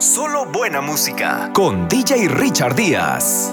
Solo buena música con DJ Richard Díaz.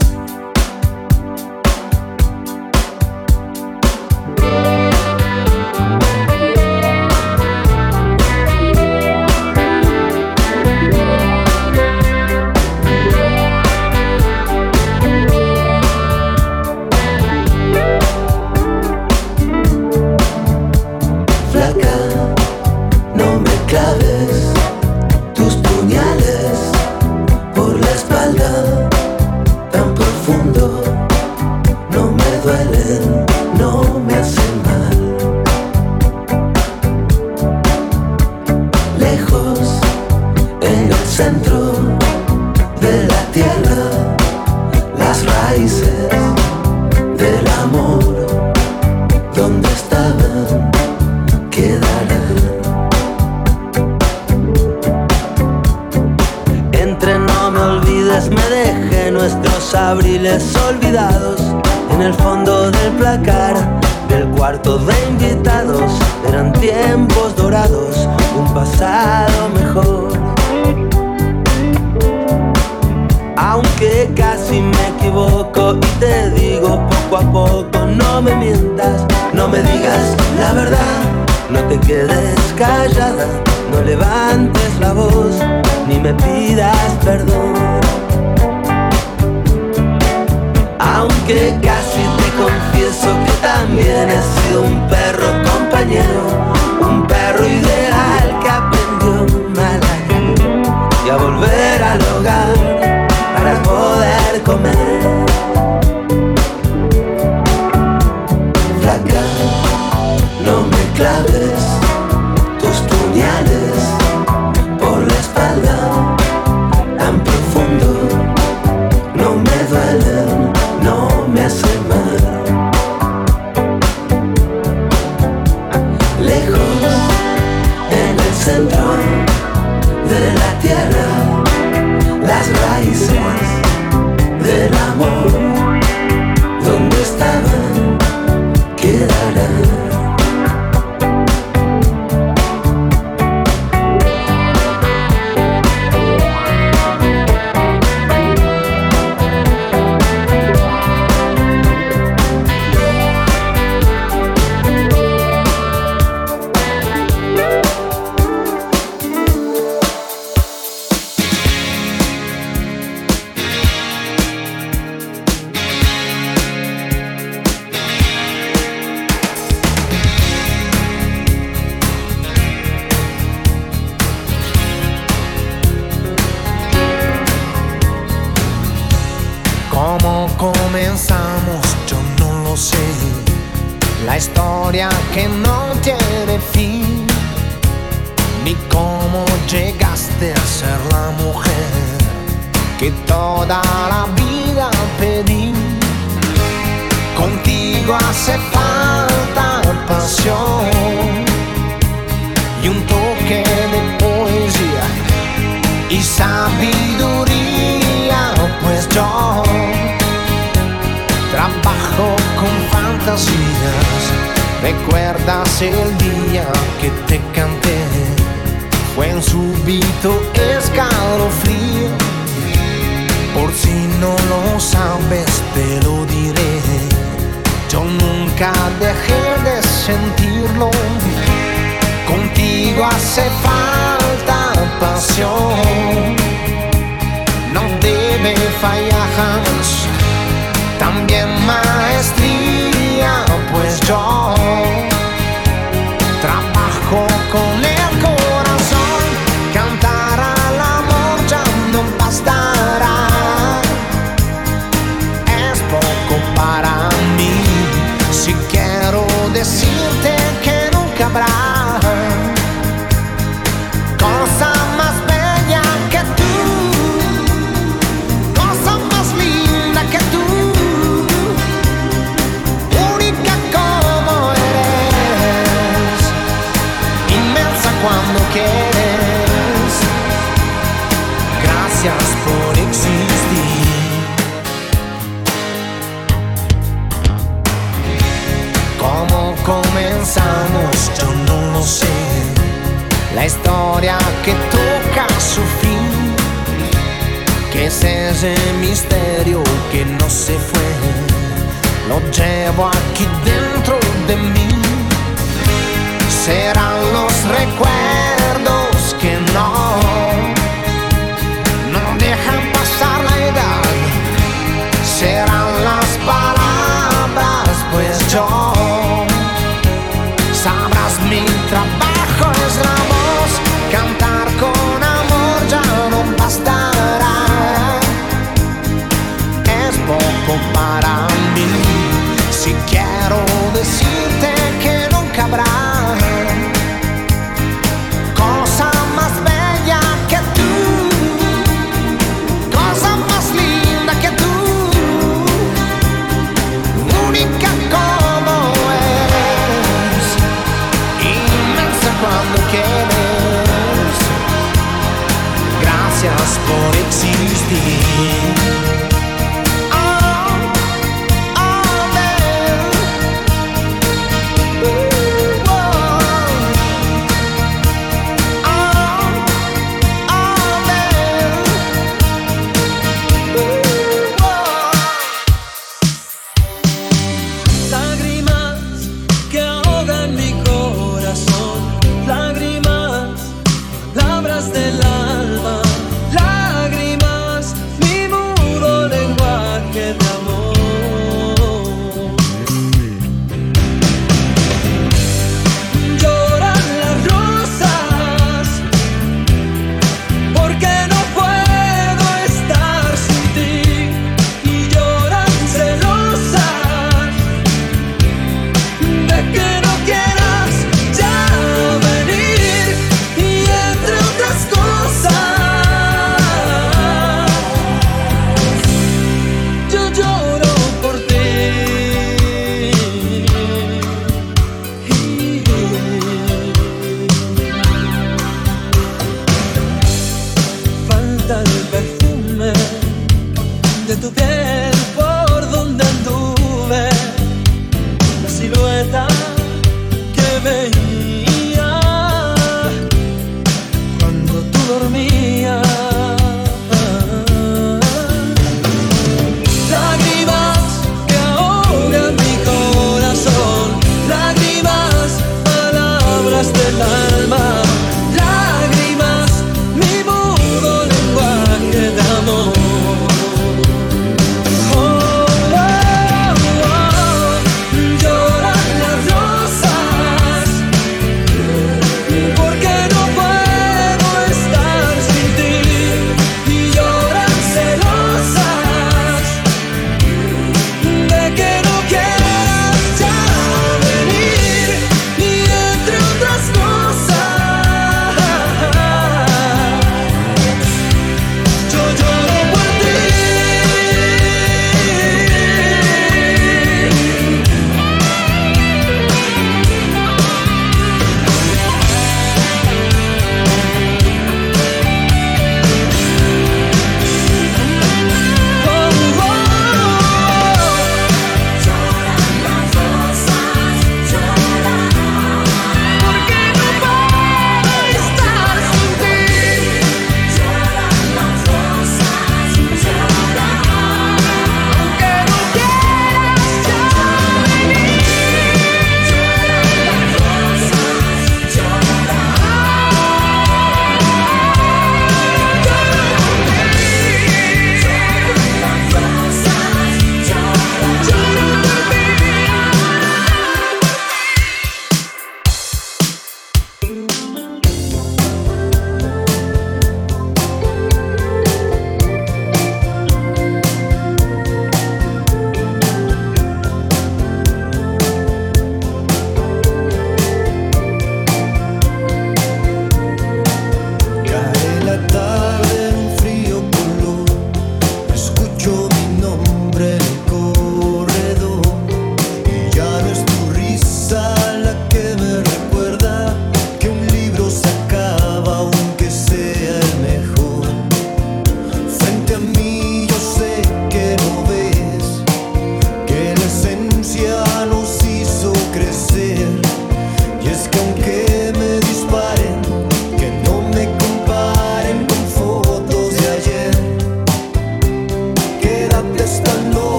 que te canté fue un súbito escalofrío. Por si no lo sabes, te lo diré. Yo nunca dejé de sentirlo. Contigo hace falta pasión. No debe fallar. También maestría, pues yo. la historia que toca su fin. Que es ese misterio que no se fue, lo llevo aquí dentro de mí. Serán los recuerdos que no, no dejan pasar la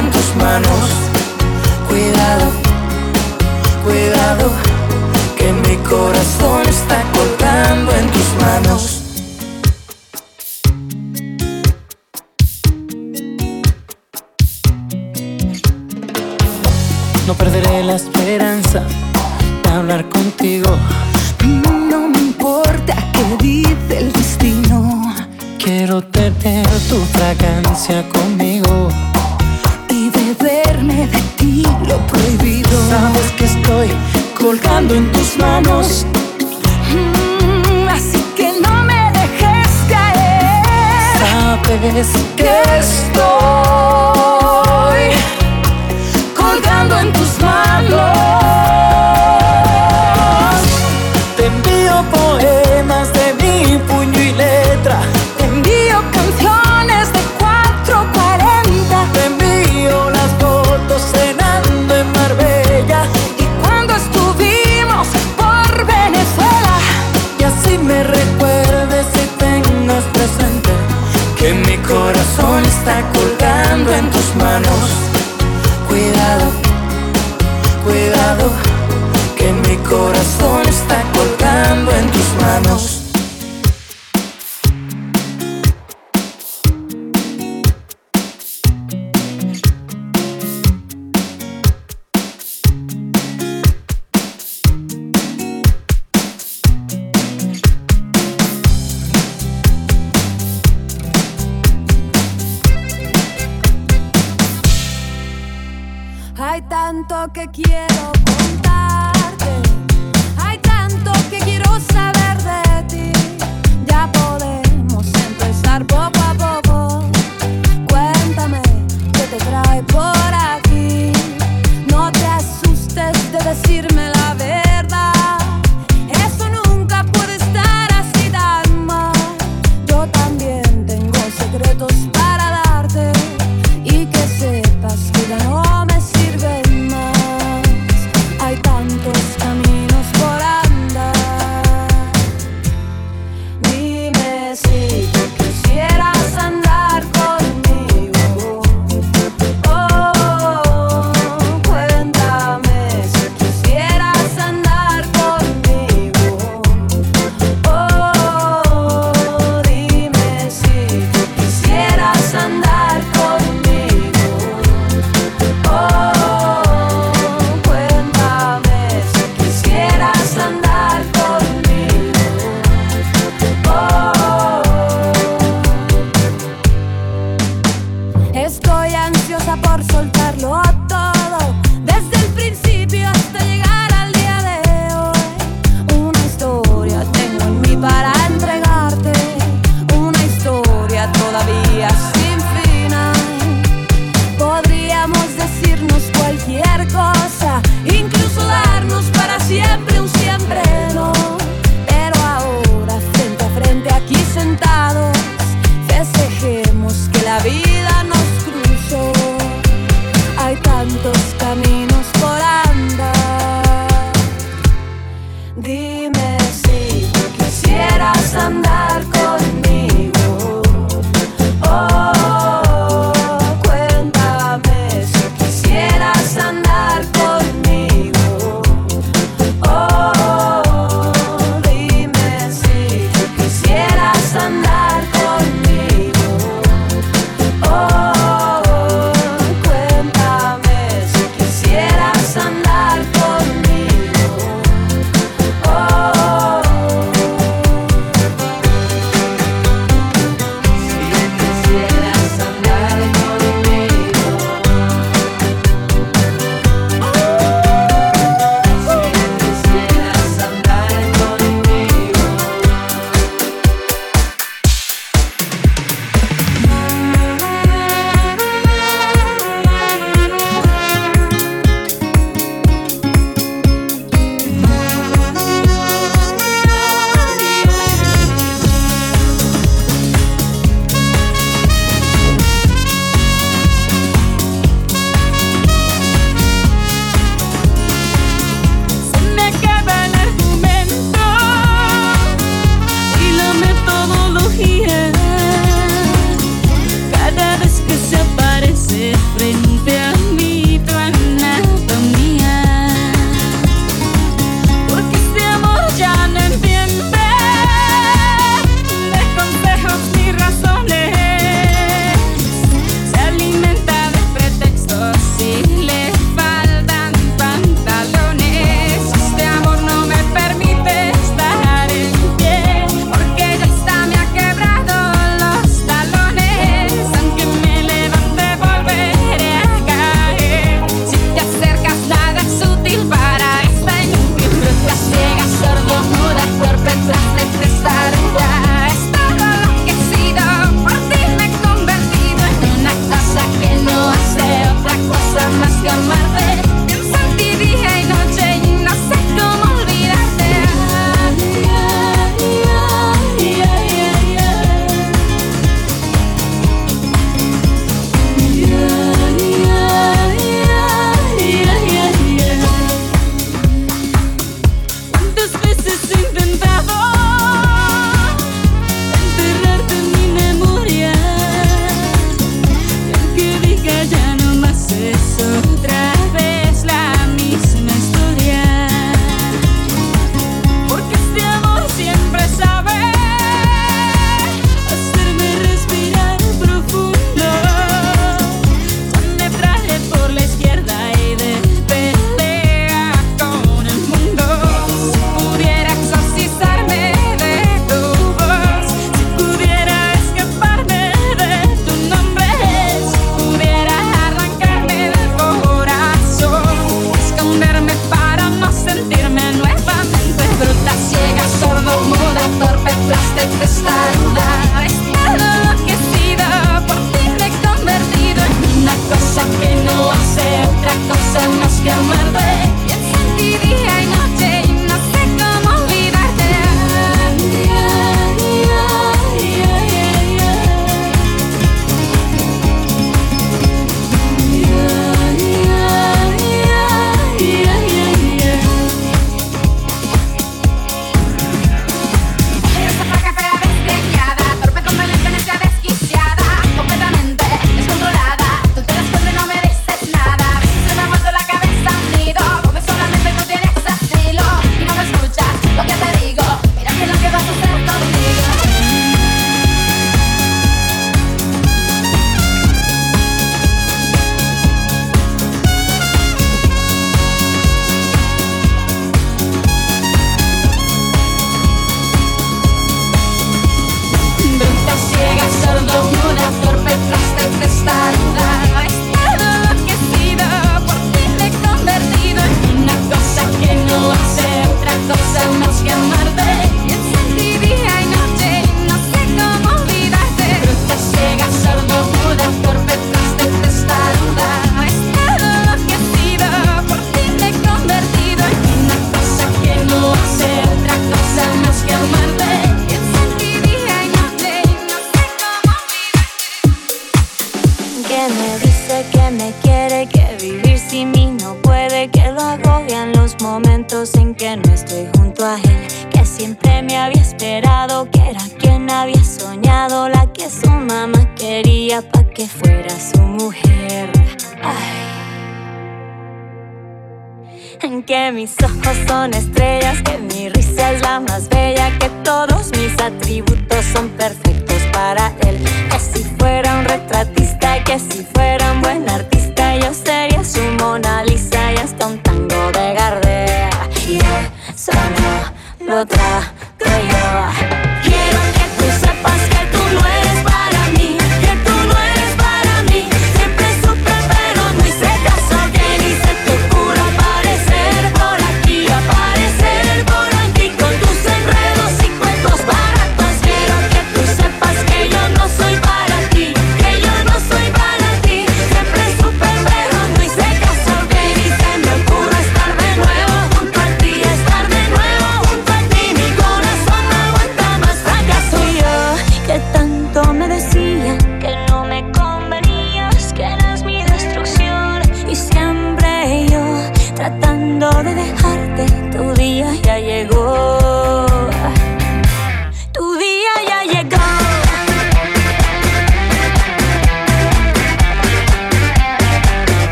en tus manos. Cuidado, cuidado, que mi corazón está colgando en tus manos. No perderé la esperanza de hablar contigo. No me importa qué dice el destino. Quiero tener tu fragancia conmigo sabes que estoy colgando en tus manos. Mm, así que no me dejes caer. Sabes que estoy colgando en tus manos. está colgando en tus manos. Cuidado, cuidado, que mi corazón está colgando en tus manos. que quiero contarte. Hay tanto que quiero saber.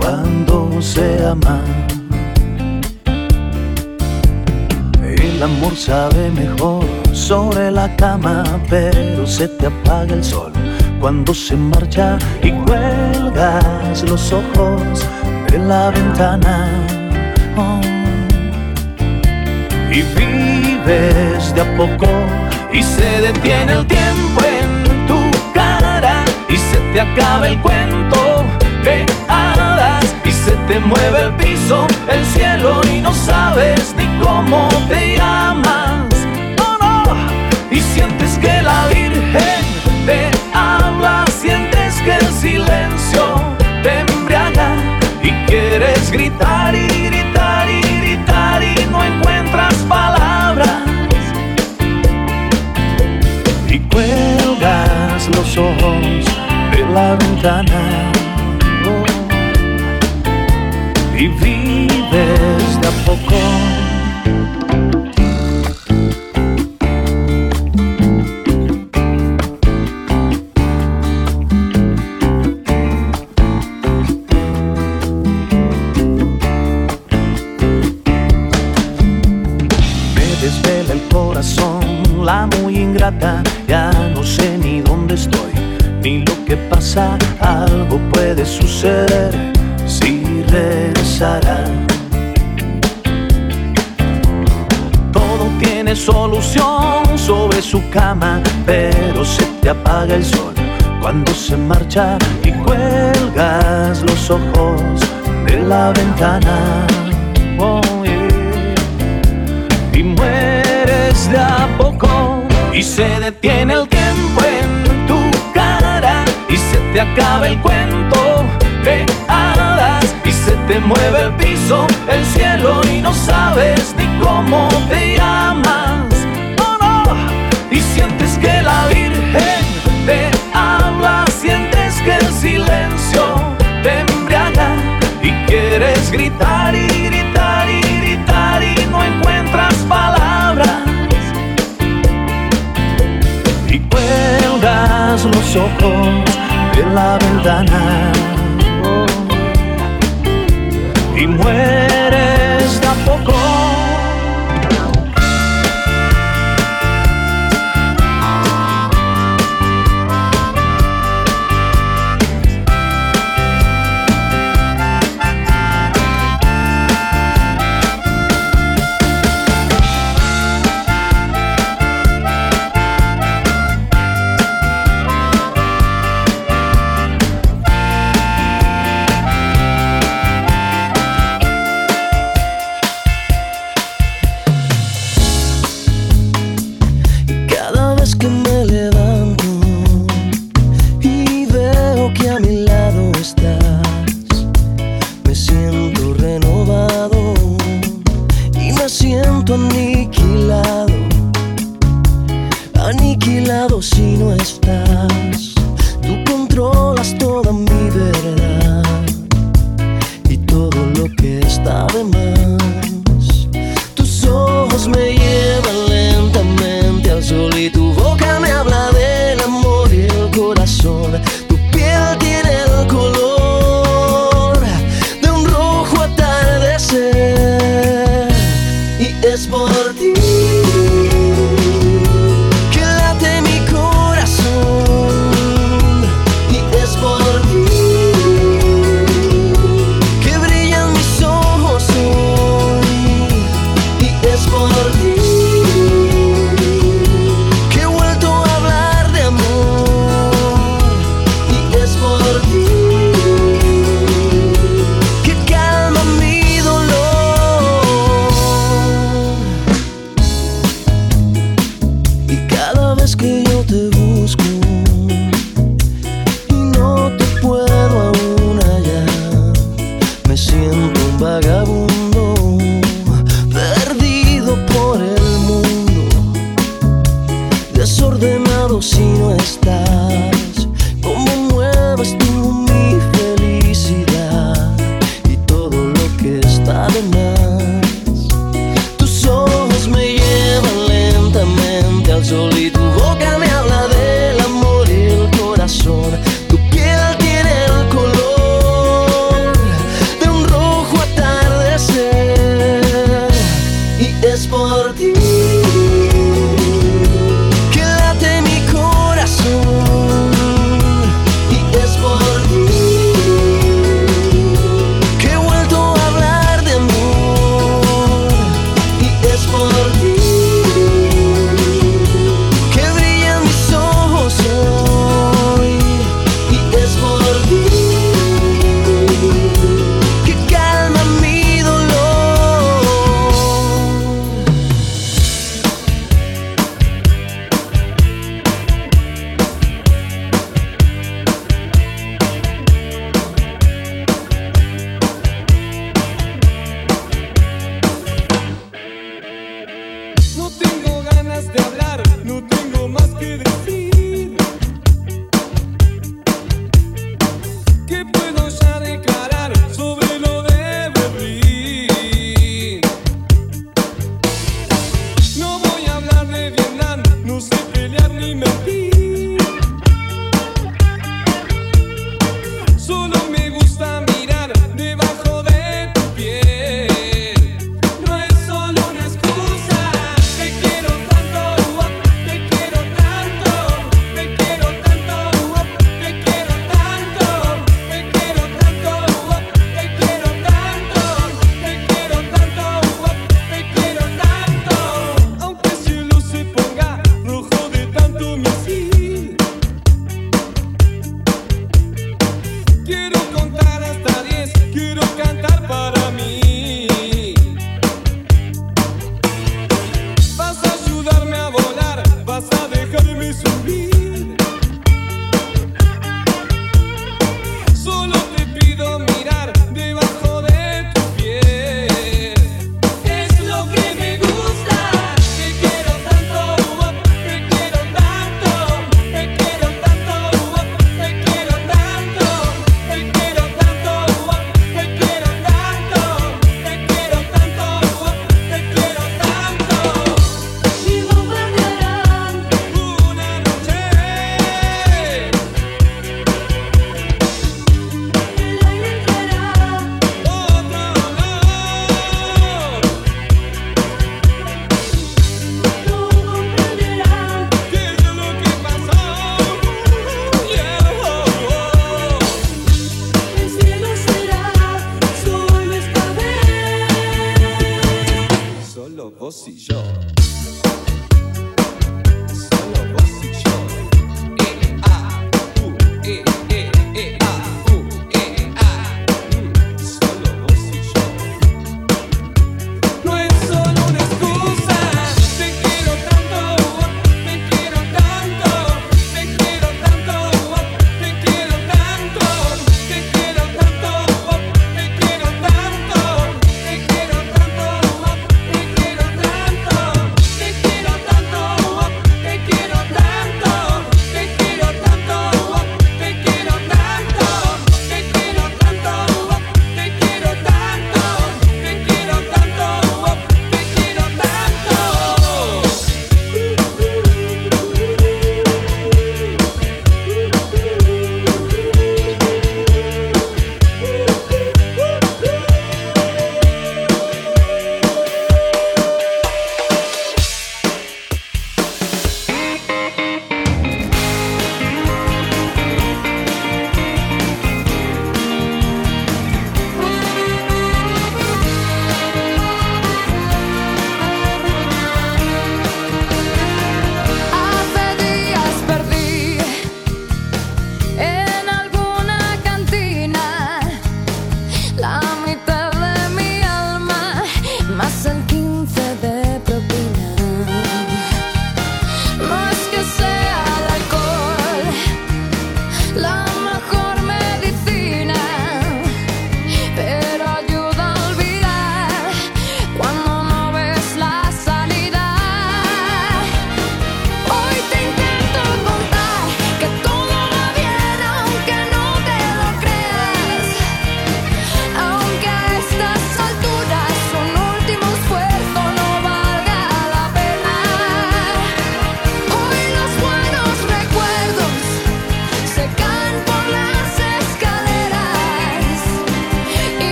cuando se ama. El amor sabe mejor sobre la cama, pero se te apaga el sol cuando se marcha y cuelgas los ojos de la ventana. Oh. Y vives de a poco y se detiene el tiempo en tu cara y se te acaba el cuento de hadas y se te mueve el piso, el cielo y no sabes ni cómo te llamas. No, no. Y sientes que la Virgen te habla, sientes que el silencio te embriaga y quieres gritar y gritar y gritar y no encuentras palabras. Y cuelgas los ojos de la ventana vives de a poco. Me desvela el corazón, la muy ingrata, ya no sé ni dónde estoy, ni lo que pasa, algo puede suceder cama, pero se te apaga el sol cuando se marcha y cuelgas los ojos de la ventana. Y mueres de a poco y se detiene el tiempo en tu cara y se te acaba el cuento de hadas y se te mueve el piso, el cielo y no sabes ni cómo te llamas. Gritar y gritar y gritar y no encuentras palabras. Y cuelgas los ojos de la ventana y mueres